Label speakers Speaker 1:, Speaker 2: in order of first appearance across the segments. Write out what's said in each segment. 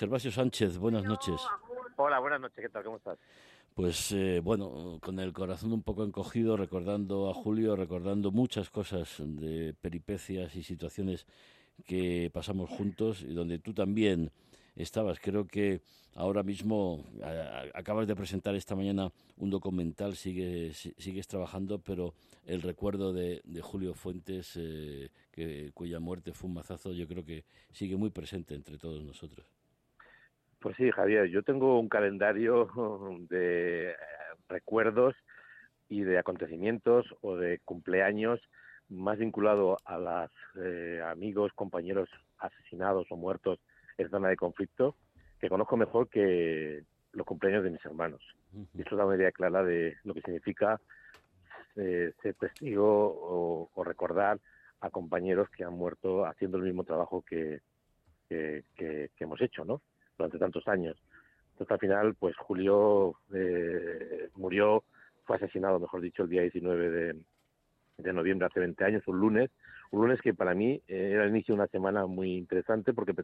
Speaker 1: Gervasio Sánchez, buenas noches.
Speaker 2: Hola, buenas noches, ¿qué tal? ¿Cómo estás?
Speaker 1: Pues eh, bueno, con el corazón un poco encogido, recordando a Julio, recordando muchas cosas de peripecias y situaciones que pasamos juntos y donde tú también estabas. Creo que ahora mismo acabas de presentar esta mañana un documental, sigues, sigues trabajando, pero el recuerdo de, Julio Fuentes, eh, que, cuya muerte fue un mazazo, yo creo que sigue muy presente entre todos nosotros.
Speaker 2: Pues sí, Javier, yo tengo un calendario de recuerdos y de acontecimientos o de cumpleaños más vinculado a los eh, amigos, compañeros asesinados o muertos en zona de conflicto, que conozco mejor que los cumpleaños de mis hermanos. Y eso da una idea clara de lo que significa eh, ser testigo o, recordar a compañeros que han muerto haciendo el mismo trabajo que, que, hemos hecho, ¿no? Durante tantos años. Entonces, al final, pues Julio eh, murió, fue asesinado, mejor dicho, el día 19 de, de noviembre hace 20 años, un lunes, un lunes que para mí eh, era el inicio de una semana muy interesante porque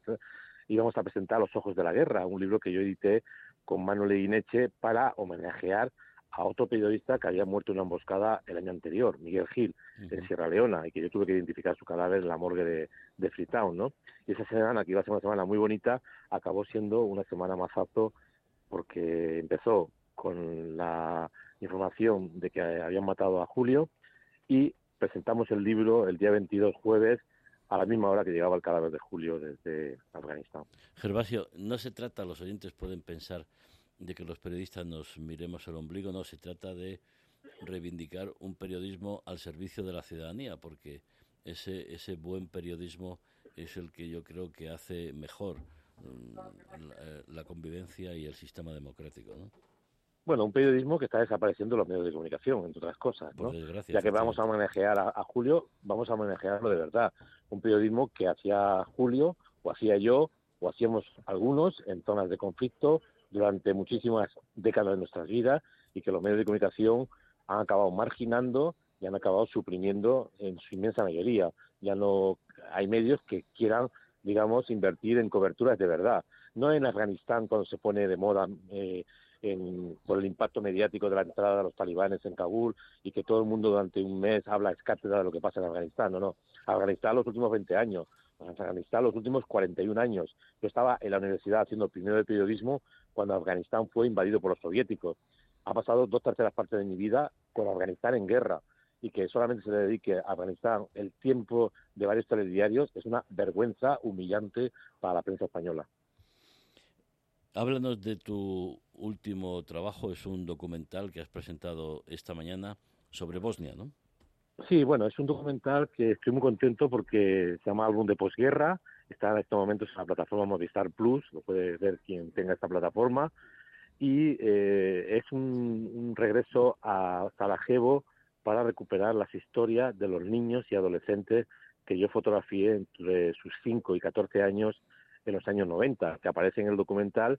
Speaker 2: íbamos a presentar Los Ojos de la Guerra, un libro que yo edité con Manuel Ineche para homenajear a otro periodista que había muerto en una emboscada el año anterior, Miguel Gil, en Sierra Leona, y que yo tuve que identificar su cadáver en la morgue de, de Freetown, ¿no? Y esa semana, que iba a ser una semana muy bonita, acabó siendo una semana más apto porque empezó con la información de que habían matado a Julio, y presentamos el libro el día 22 jueves a la misma hora que llegaba el cadáver de Julio desde Afganistán.
Speaker 1: Gervasio, no se trata, los oyentes pueden pensar de que los periodistas nos miremos el ombligo, no, se trata de reivindicar un periodismo al servicio de la ciudadanía, porque ese, ese buen periodismo es el que yo creo que hace mejor mm, la, convivencia y el sistema democrático, ¿no?
Speaker 2: Bueno, un periodismo que está desapareciendo en los medios de comunicación, entre otras cosas, ¿no? ya que vamos a manejar a, Julio, vamos a manejarlo de verdad. Un periodismo que hacía Julio, o hacía yo, o hacíamos algunos en zonas de conflicto durante muchísimas décadas de nuestras vidas y que los medios de comunicación han acabado marginando y han acabado suprimiendo en su inmensa mayoría. Ya no hay medios que quieran, digamos, invertir en coberturas de verdad. No en Afganistán cuando se pone de moda eh, por el impacto mediático de la entrada de los talibanes en Kabul y que todo el mundo durante un mes habla escátedra de lo que pasa en Afganistán. No, no. Afganistán los últimos 20 años, Afganistán los últimos 41 años. Yo estaba en la universidad haciendo primero de periodismo cuando Afganistán fue invadido por los soviéticos. Ha pasado dos terceras partes de mi vida con Afganistán en guerra y que solamente se le dedique a Afganistán el tiempo de varios telediarios es una vergüenza humillante para la prensa española.
Speaker 1: Háblanos de tu último trabajo, es un documental que has presentado esta mañana sobre Bosnia, ¿no?
Speaker 2: Sí, bueno, es un documental que estoy muy contento porque se llama Álbum de Posguerra, está en estos momentos en la plataforma Movistar Plus, lo puede ver quien tenga esta plataforma, y eh, es un, regreso a Sarajevo para recuperar las historias de los niños y adolescentes que yo fotografié entre sus 5 y 14 años en los años 90, que aparece en el documental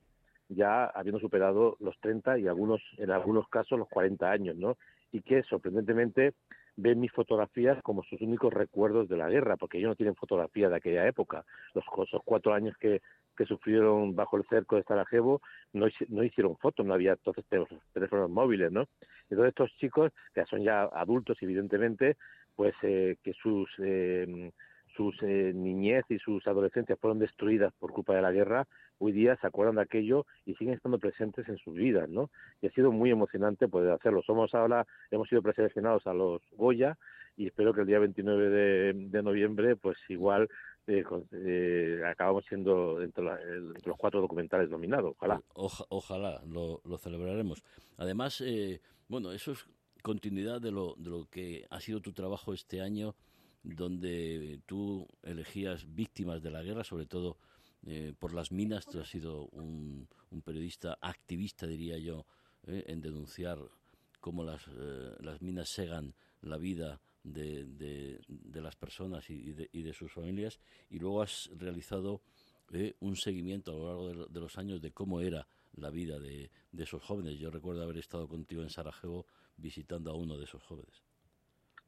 Speaker 2: ya habiendo superado los 30 y algunos en algunos casos los 40 años, ¿no? Y que sorprendentemente ven mis fotografías como sus únicos recuerdos de la guerra, porque ellos no tienen fotografía de aquella época. Los esos cuatro años que, que sufrieron bajo el cerco de Sarajevo no, hicieron fotos, no había entonces teléfonos móviles, ¿no? Entonces estos chicos, que son ya adultos evidentemente, pues eh, que sus eh, sus eh, niñez y sus adolescencias fueron destruidas por culpa de la guerra, hoy día se acuerdan de aquello y siguen estando presentes en sus vidas, ¿no? Y ha sido muy emocionante poder hacerlo. Somos ahora, hemos sido preseleccionados a los Goya y espero que el día 29 de, noviembre, pues igual eh, eh, acabamos siendo entre, los cuatro documentales nominados. Ojalá.
Speaker 1: ojalá, lo, celebraremos. Además, bueno, eso es continuidad de lo, de lo que ha sido tu trabajo este año donde tú elegías víctimas de la guerra, sobre todo eh, por las minas. Tú has sido un, periodista activista, diría yo, eh, en denunciar cómo las, eh, las minas segan la vida de, de, las personas y de, y de, sus familias. Y luego has realizado un seguimiento a lo largo de, los años de cómo era la vida de esos jóvenes. Yo recuerdo haber estado contigo en Sarajevo visitando a uno de esos jóvenes.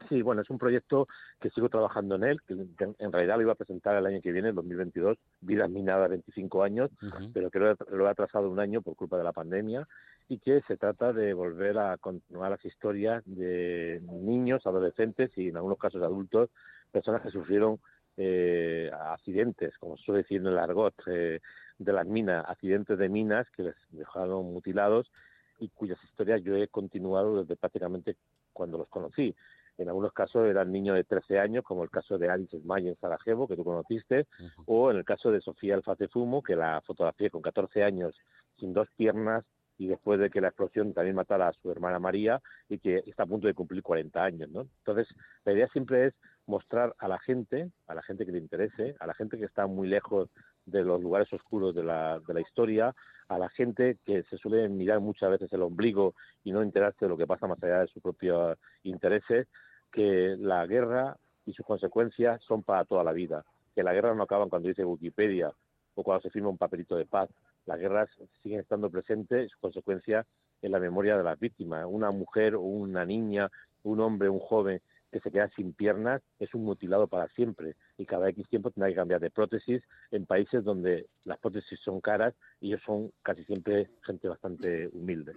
Speaker 2: Sí, bueno, es un proyecto que sigo trabajando en él, que en realidad lo iba a presentar el año que viene, el 2022, Vida Minada 25 años, pero que lo, lo, he atrasado un año por culpa de la pandemia y que se trata de volver a continuar las historias de niños, adolescentes y en algunos casos adultos, personas que sufrieron eh, accidentes, como se suele decir en el argot eh, de las minas, accidentes de minas que les dejaron mutilados y cuyas historias yo he continuado desde prácticamente cuando los conocí. En algunos casos eran niños de 13 años, como el caso de Alice Smay en Sarajevo, que tú conociste, o en el caso de Sofía Alfate Fumo, que la fotografié con 14 años, sin dos piernas, y después de que la explosión también matara a su hermana María, y que está a punto de cumplir 40 años. ¿no? Entonces, la idea siempre es mostrar a la gente, a la gente que le interese, a la gente que está muy lejos de los lugares oscuros de la, de la historia, a la gente que se suele mirar muchas veces el ombligo y no enterarse de lo que pasa más allá de sus propios intereses, que la guerra y sus consecuencias son para toda la vida, que la guerra no acaban cuando dice Wikipedia o cuando se firma un papelito de paz, las guerras siguen estando presentes y sus consecuencias en la memoria de las víctimas. Una mujer o una niña, un hombre, un joven que se queda sin piernas es un mutilado para siempre. Y cada X tiempo tendrá que cambiar de prótesis en países donde las prótesis son caras y ellos son casi siempre gente bastante humilde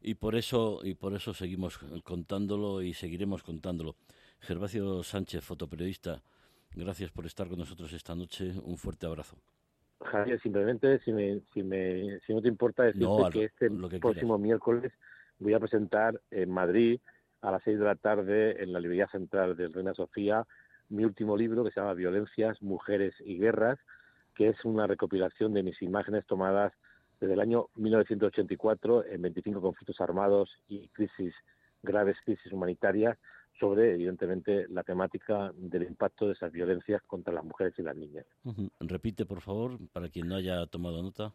Speaker 1: y por eso y por eso seguimos contándolo y seguiremos contándolo. Gervasio Sánchez, fotoperiodista, gracias por estar con nosotros esta noche. Un fuerte abrazo.
Speaker 2: Javier, simplemente, si, me, si, me, si no te importa decirte que este próximo miércoles voy a presentar en Madrid a las seis de la tarde en la librería central del Reina Sofía mi último libro que se llama Violencias, Mujeres y Guerras, que es una recopilación de mis imágenes tomadas desde el año 1984 en 25 conflictos armados y crisis graves crisis humanitarias sobre, evidentemente, la temática del impacto de esas violencias contra las mujeres y las niñas.
Speaker 1: Repite, por favor, para quien no haya tomado nota.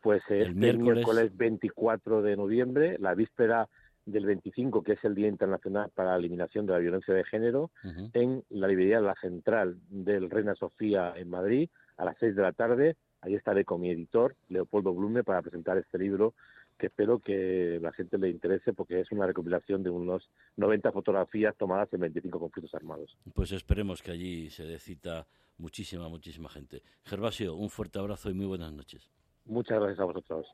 Speaker 2: Pues el este miércoles... 24 de noviembre, la víspera del 25, que es el Día Internacional para la Eliminación de la Violencia de Género, en la librería La Central del Reina Sofía en Madrid, a las 6 de la tarde, Ahí estaré con mi editor, Leopoldo Blume, para presentar este libro que espero que la gente le interese porque es una recopilación de unos 90 fotografías tomadas en 25 conflictos armados.
Speaker 1: Pues esperemos que allí se dé cita muchísima, muchísima gente. Gervasio, un fuerte abrazo y muy buenas noches.
Speaker 2: Muchas gracias a vosotros.